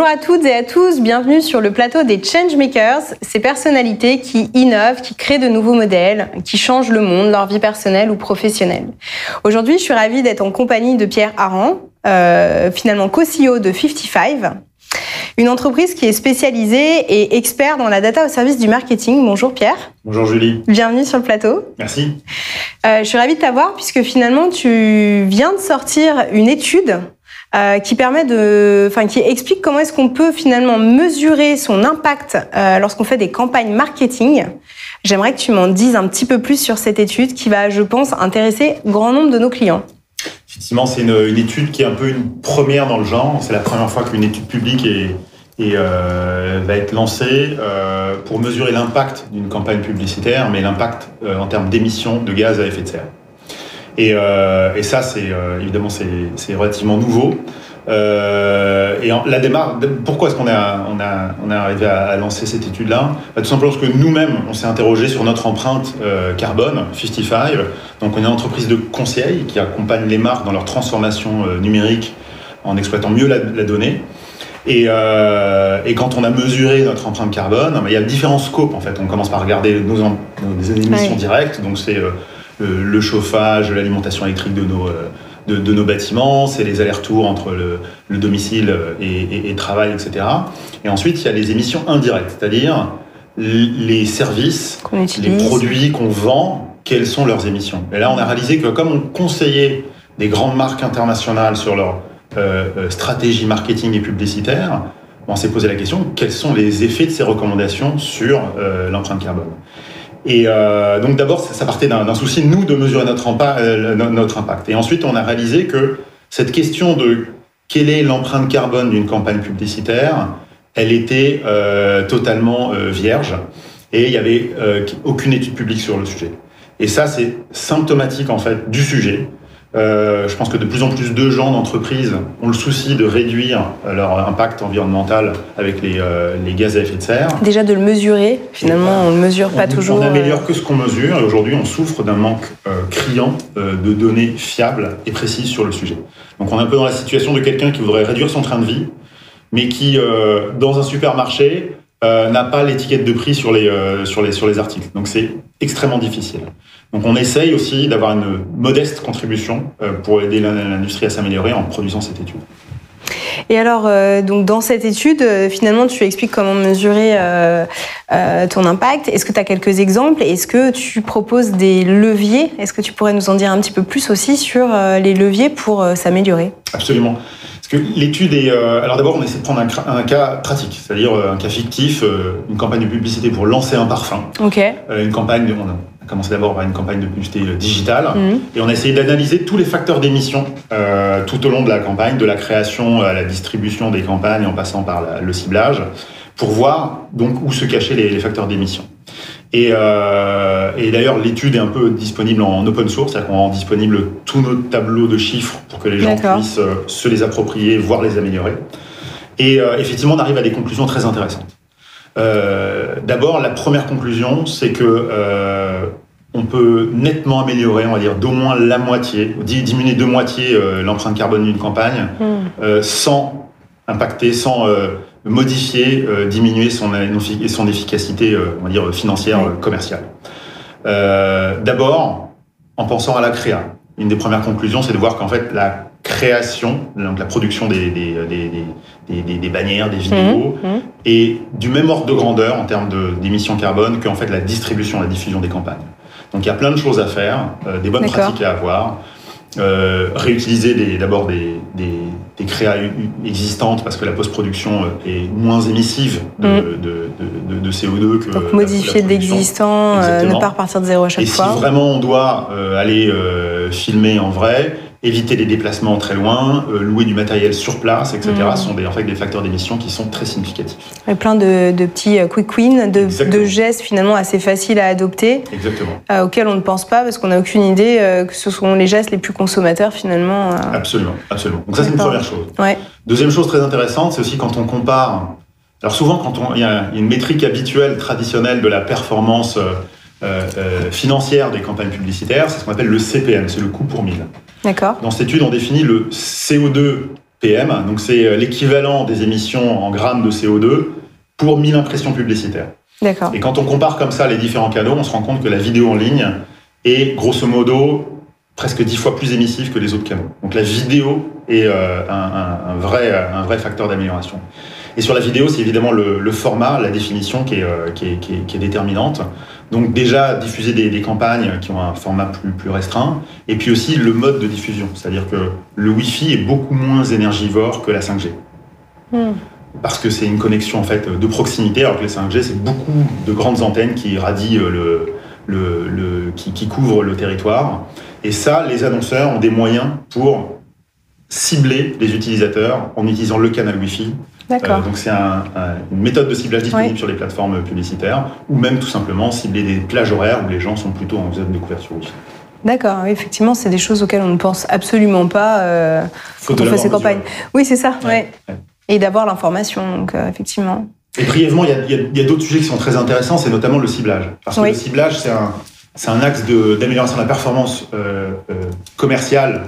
Bonjour à toutes et à tous, bienvenue sur le plateau des Changemakers, ces personnalités qui innovent, qui créent de nouveaux modèles, qui changent le monde, leur vie personnelle ou professionnelle. Aujourd'hui, je suis ravie d'être en compagnie de Pierre Aran, euh, finalement co-CEO de 55, une entreprise qui est spécialisée et expert dans la data au service du marketing. Bonjour Pierre. Bonjour Julie. Bienvenue sur le plateau. Merci. Euh, je suis ravie de t'avoir puisque finalement tu viens de sortir une étude euh, qui explique comment est-ce qu'on peut finalement mesurer son impact euh, lorsqu'on fait des campagnes marketing. J'aimerais que tu m'en dises un petit peu plus sur cette étude qui va, je pense, intéresser grand nombre de nos clients. Effectivement, c'est une, étude qui est un peu une première dans le genre. C'est la première fois qu'une étude publique est, euh, va être lancée pour mesurer l'impact d'une campagne publicitaire, mais l'impact en termes d'émissions de gaz à effet de serre. Et, euh, et ça, c'est euh, évidemment c'est relativement nouveau. Euh, et en, la démarche, pourquoi est-ce qu'on a, on a, on a arrivé à, à lancer cette étude-là? Bah, Tout simplement parce que nous-mêmes, on s'est interrogé sur notre empreinte euh, carbone, 55. Donc, on est une entreprise de conseil qui accompagne les marques dans leur transformation euh, numérique en exploitant mieux la, la donnée. Et, et, quand on a mesuré notre empreinte carbone, bah, il y a différents scopes en fait. On commence par regarder nos, nos émissions ouais. directes, donc c'est le chauffage, l'alimentation électrique de nos, euh, de, de nos bâtiments, c'est les allers-retours entre le, le domicile et, et, et, travail, etc. Et ensuite, il y a les émissions indirectes, c'est-à-dire les services, les produits qu'on vend, quelles sont leurs émissions. Et là, on a réalisé que comme on conseillait des grandes marques internationales sur leur euh, stratégie marketing et publicitaire, on s'est posé la question quels sont les effets de ces recommandations sur euh, l'empreinte carbone? Et euh, donc d'abord, ça partait d'un souci, nous, de mesurer notre, euh, notre impact. Et ensuite, on a réalisé que cette question de quelle est l'empreinte carbone d'une campagne publicitaire, elle était euh, totalement euh, vierge et il n'y avait euh, aucune étude publique sur le sujet. Et ça, c'est symptomatique en fait du sujet. Euh, je pense que de plus en plus de gens d'entreprises ont le souci de réduire leur impact environnemental avec les, euh, les, gaz à effet de serre. Déjà de le mesurer, finalement, on ne mesure pas on, toujours. On améliore que ce qu'on mesure et aujourd'hui on souffre d'un manque euh, criant de données fiables et précises sur le sujet. Donc on est un peu dans la situation de quelqu'un qui voudrait réduire son train de vie, mais qui, dans un supermarché, n'a pas l'étiquette de prix sur les, sur, les, sur les articles. Donc c'est extrêmement difficile. Donc on essaye aussi d'avoir une modeste contribution euh, pour aider l'industrie à s'améliorer en produisant cette étude. Et alors, euh, donc dans cette étude, euh, finalement, tu expliques comment mesurer euh, euh ton impact. Est-ce que tu as quelques exemples? Est-ce que tu proposes des leviers? Est-ce que tu pourrais nous en dire un petit peu plus aussi sur euh, les leviers pour s'améliorer? Absolument. Que l'étude est... alors d'abord, on essaie de prendre un, un cas pratique, c'est-à-dire un cas fictif, une campagne de publicité pour lancer un parfum. Ok. une campagne, de, commencé d'abord par une campagne de publicité digitale mmh. et on a essayé d'analyser tous les facteurs d'émission euh, tout au long de la campagne, de la création à la distribution des campagnes en passant par la, le ciblage, pour voir donc où se cachaient les, les facteurs d'émission. Et, euh, et d'ailleurs, l'étude est un peu disponible en open source, c'est-à-dire qu'on rend disponible tous nos tableaux de chiffres pour que les gens puissent euh, se les approprier, voire les améliorer. Et euh, effectivement, on arrive à des conclusions très intéressantes. Euh, D'abord, la première conclusion, c'est que on peut nettement améliorer, on va dire d'au moins la moitié, diminuer de moitié l'empreinte carbone d'une campagne, mm. sans impacter, sans euh, modifier, euh, diminuer son, son efficacité, on va dire financière, mm. commerciale. D'abord, en pensant à la créa. Une des premières conclusions, c'est de voir qu'en fait, la création, donc la production des, des, des, des, des bannières, des vidéos, mmh, mmh. et du même ordre de grandeur en termes d'émissions carbone qu'en fait la distribution, la diffusion des campagnes. Donc il y a plein de choses à faire, euh, des bonnes pratiques à avoir. Euh, réutiliser d'abord des, des, des, créas existantes parce que la post-production est moins émissive de, mmh. de, de, de CO2 que Donc modifier de l'existant, euh, ne pas repartir de zéro à chaque et fois. Et si vraiment on doit euh, aller euh, filmer en vrai, éviter les déplacements très loin, euh, louer du matériel sur place, etc. Mmh. sont des, en fait des facteurs d'émission qui sont très significatifs. Et plein de, de petits quick wins, de, de, gestes finalement assez faciles à adopter, euh, auxquels on ne pense pas parce qu'on n'a aucune idée euh, que ce sont les gestes les plus consommateurs finalement. Euh... Absolument, absolument. Donc ça c'est une première chose. Ouais. Deuxième chose très intéressante, c'est aussi quand on compare. Alors souvent quand on, il y a une métrique habituelle, traditionnelle de la performance euh, financière des campagnes publicitaires, c'est ce qu'on appelle le CPM, c'est le coût pour mille. D'accord. Dans cette étude, on définit le CO2 PM. Donc c'est l'équivalent des émissions en grammes de CO2 pour 1000 impressions publicitaires. D'accord. Et quand on compare comme ça les différents canaux, on se rend compte que la vidéo en ligne est grosso modo presque dix fois plus émissif que les autres canaux. Donc la vidéo est euh, un, vrai, un vrai facteur d'amélioration. Et sur la vidéo, c'est évidemment le, format, la définition qui est, euh, qui, est, qui, est, déterminante. Donc déjà, diffuser des, campagnes qui ont un format plus, plus restreint, et puis aussi le mode de diffusion, c'est-à-dire que le Wi-Fi est beaucoup moins énergivore que la 5G. Hmm. Parce que c'est une connexion en fait de proximité, alors que la 5G, c'est beaucoup de grandes antennes qui radient le, le, le qui, qui couvrent le territoire. Et ça, les annonceurs ont des moyens pour cibler les utilisateurs en utilisant le canal Wi-Fi. D'accord. Euh, donc c'est une méthode de ciblage disponible sur les plateformes publicitaires, ou même tout simplement cibler des plages horaires où les gens sont plutôt en zone de couverture Wi-Fi. D'accord, effectivement, c'est des choses auxquelles on ne pense absolument pas euh, quand on fait ces campagnes. Oui, c'est ça, ouais. Et d'avoir l'information, donc euh, effectivement. Et brièvement, il y a, d'autres sujets qui sont très intéressants, c'est notamment le ciblage. Parce que le ciblage, c'est un, c'est un axe d'amélioration de, la performance euh, commerciale,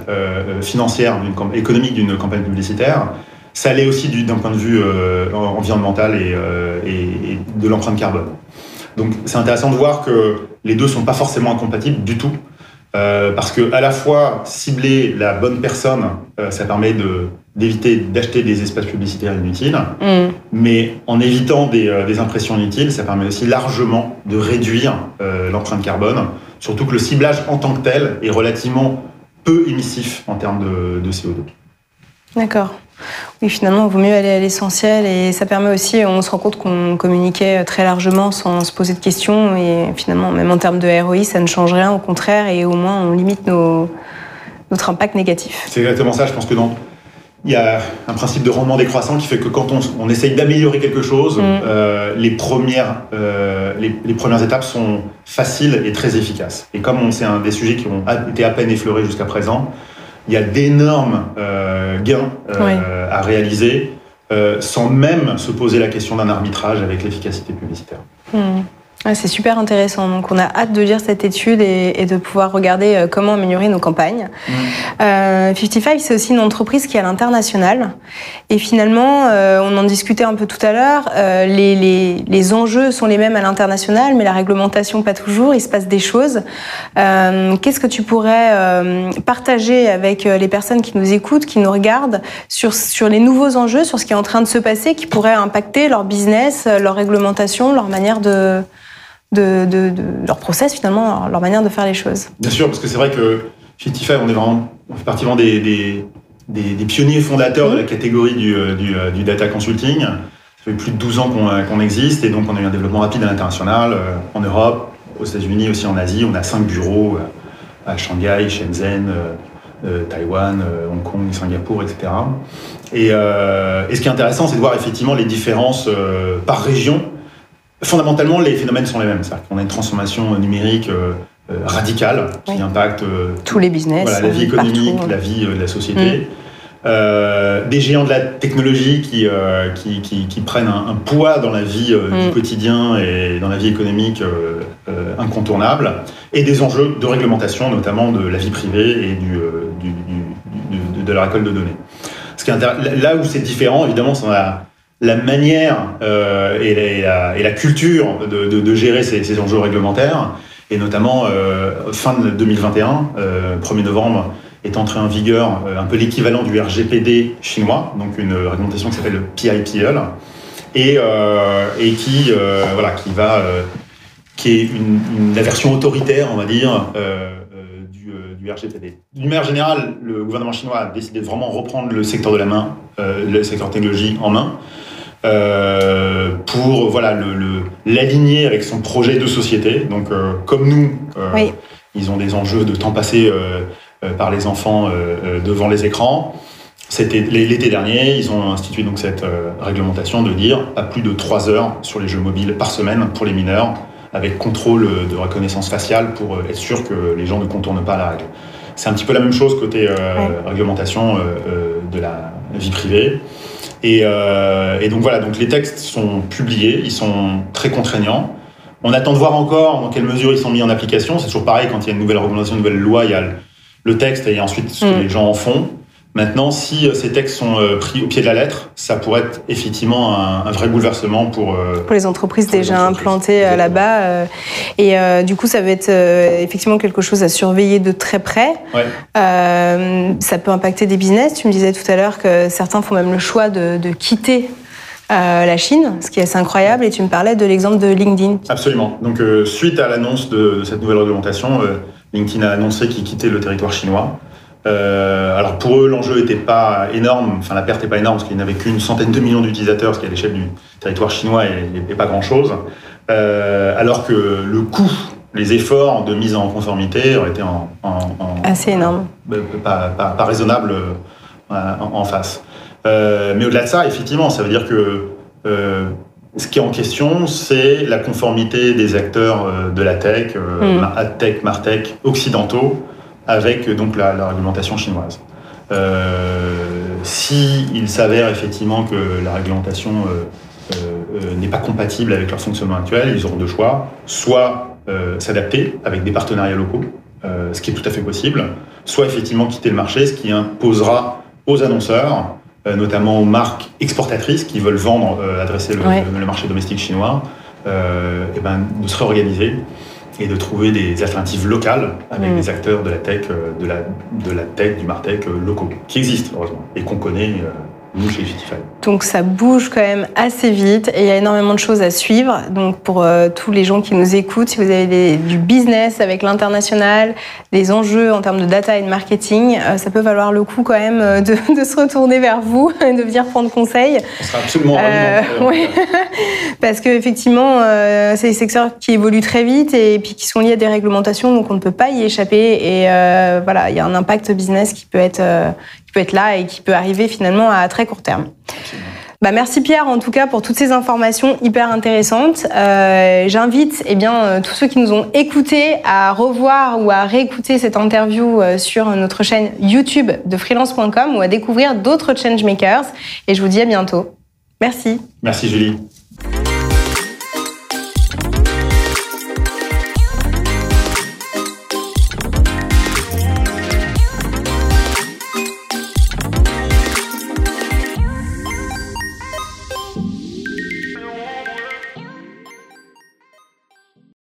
financière, économique d'une campagne publicitaire. Ça l'est aussi d'un point de vue environnemental et, et, de l'empreinte carbone. Donc c'est intéressant de voir que les deux sont pas forcément incompatibles du tout. parce que à la fois cibler la bonne personne, ça permet de d'éviter d'acheter des espaces publicitaires inutiles, mm. mais en évitant euh, des, impressions inutiles, ça permet aussi largement de réduire euh, l'empreinte carbone, surtout que le ciblage en tant que tel est relativement peu émissif en termes de, CO2. D'accord. Oui, finalement, il vaut mieux aller à l'essentiel et ça permet aussi, on se rend compte qu'on communiquait très largement sans se poser de questions et finalement, même en termes de ROI, ça ne change rien, au contraire, et au moins on limite nos, notre impact négatif. C'est exactement ça, je pense que dans il y a un principe de rendement décroissant qui fait que quand on, on essaye d'améliorer quelque chose, mm. euh, les, premières, euh, les, premières étapes sont faciles et très efficaces. Et comme c'est un des sujets qui ont été à peine effleurés jusqu'à présent, il y a d'énormes euh, gains euh, à réaliser euh, sans même se poser la question d'un arbitrage avec l'efficacité publicitaire. Mm c'est super intéressant. Donc, on a hâte de lire cette étude et, de pouvoir regarder euh, comment améliorer nos campagnes. 55, mmh. euh, c'est aussi une entreprise qui est à l'international. Et finalement, euh, on en discutait un peu tout à l'heure, les, enjeux sont les mêmes à l'international, mais la réglementation pas toujours. Il se passe des choses. Qu'est-ce que tu pourrais partager avec les personnes qui nous écoutent, qui nous regardent, sur, sur les nouveaux enjeux, sur ce qui est en train de se passer, qui pourraient impacter leur business, leur réglementation, leur manière de de, leur process finalement, leur manière de faire les choses. Bien sûr, parce que c'est vrai que chez Tifa, on est vraiment, on fait partie des, des, pionniers fondateurs de la catégorie du, euh, euh, du, data consulting. Ça fait plus de 12 ans euh, qu'on existe et donc on a eu un développement rapide à l'international, en Europe, aux États-Unis, aussi en Asie. On a cinq bureaux à Shanghai, Shenzhen, Taïwan, Hong Kong, Singapour, etc. Et, et, ce qui est intéressant, c'est de voir effectivement les différences par région Fondamentalement, les phénomènes sont les mêmes. C'est-à-dire qu'on a une transformation numérique euh, euh, radicale qui impacte euh, tous les business, la vie économique, la vie de la société. Mm. des géants de la technologie qui, qui, qui, prennent un, poids dans la vie du mm. quotidien et dans la vie économique incontournable, et des enjeux de réglementation, notamment de la vie privée et du, du, de, la récolte de données. Ce qui est là où c'est différent, évidemment, c'est la, la manière euh, et, la, culture de, gérer ces, enjeux réglementaires, et notamment euh, fin de 2021, euh, 1er novembre, est entré en vigueur euh, un peu l'équivalent du RGPD chinois, donc une réglementation qui s'appelle le PIPL, et, euh, qui, voilà, qui va, qui est une, la version autoritaire, on va dire, du, du, RGPD. D'une manière générale, le gouvernement chinois a décidé de vraiment reprendre le secteur de la main, le secteur technologie en main, euh, pour voilà le l'aligner avec son projet de société. Donc euh, comme nous, euh, ils ont des enjeux de temps passé par les enfants devant les écrans. C'était l'été dernier, ils ont institué donc cette réglementation de dire pas plus de 3 heures sur les jeux mobiles par semaine pour les mineurs, avec contrôle de reconnaissance faciale pour être sûr que les gens ne contournent pas la règle. C'est un petit peu la même chose côté réglementation de la vie privée. Euh, et, donc voilà, donc les textes sont publiés, ils sont très contraignants. On attend de voir encore dans quelle mesure ils sont mis en application. C'est toujours pareil, quand il y a une nouvelle recommandation, une nouvelle loi, il y a le texte et ensuite ce que mm. les gens en font. Maintenant, si euh, ces textes sont euh, pris au pied de la lettre, ça pourrait être effectivement un, vrai bouleversement pour, euh, pour les entreprises déjà implantées là-bas. Et du coup, ça va être effectivement quelque chose à surveiller de très près. Ouais. ça peut impacter des business. Tu me disais tout à l'heure que certains font même le choix de, de quitter la Chine, ce qui est assez incroyable. Et tu me parlais de l'exemple de LinkedIn. Absolument. Donc, suite à l'annonce de, de, cette nouvelle réglementation, LinkedIn a annoncé qu'il quittait le territoire chinois. Euh, alors pour eux, l'enjeu n'était pas énorme, enfin la perte n'est pas énorme parce qu'il n'avait qu'une centaine de millions d'utilisateurs, ce qui à l'échelle du territoire chinois n'est pas grand-chose. Euh, alors que le coût, les efforts de mise en conformité auraient été en, assez énorme, pas, pas, raisonnable euh, en, face. mais au-delà de ça, effectivement, ça veut dire que ce qui est en question, c'est la conformité des acteurs de la tech, mm. AdTech, Martech, occidentaux avec donc la, la réglementation chinoise. Euh, si il s'avère effectivement que la réglementation euh, euh, n'est pas compatible avec leur fonctionnement actuel, ils auront deux choix. Soit s'adapter avec des partenariats locaux, ce qui est tout à fait possible, soit effectivement quitter le marché, ce qui imposera aux annonceurs, notamment aux marques exportatrices qui veulent vendre, adresser le, marché domestique chinois, et ben, de se réorganiser et de trouver des alternatives locales avec mm. des acteurs de la tech, euh, de la, de la tech, du martech euh, locaux, qui existent heureusement et qu'on connaît euh, nous chez Justify. Donc ça bouge quand même assez vite et il y a énormément de choses à suivre. Donc pour tous les gens qui nous écoutent, si vous avez du business avec l'international, des enjeux en termes de data et de marketing, ça peut valoir le coup quand même de, de se retourner vers vous et de venir prendre conseil. Ce sera absolument euh, oui. Parce qu'effectivement, euh, c'est des secteurs qui évoluent très vite et puis qui sont liés à des réglementations, donc on ne peut pas y échapper. Et euh, voilà, il y a un impact business qui peut être euh, peut être là et qui peut arriver finalement à très court terme. Bah, merci Pierre en tout cas pour toutes ces informations hyper intéressantes. Euh, J'invite eh bien euh, tous ceux qui nous ont écoutés à revoir ou à réécouter cette interview euh, sur notre chaîne YouTube de freelance.com ou à découvrir d'autres changemakers. Et je vous dis à bientôt. Merci. Merci Julie.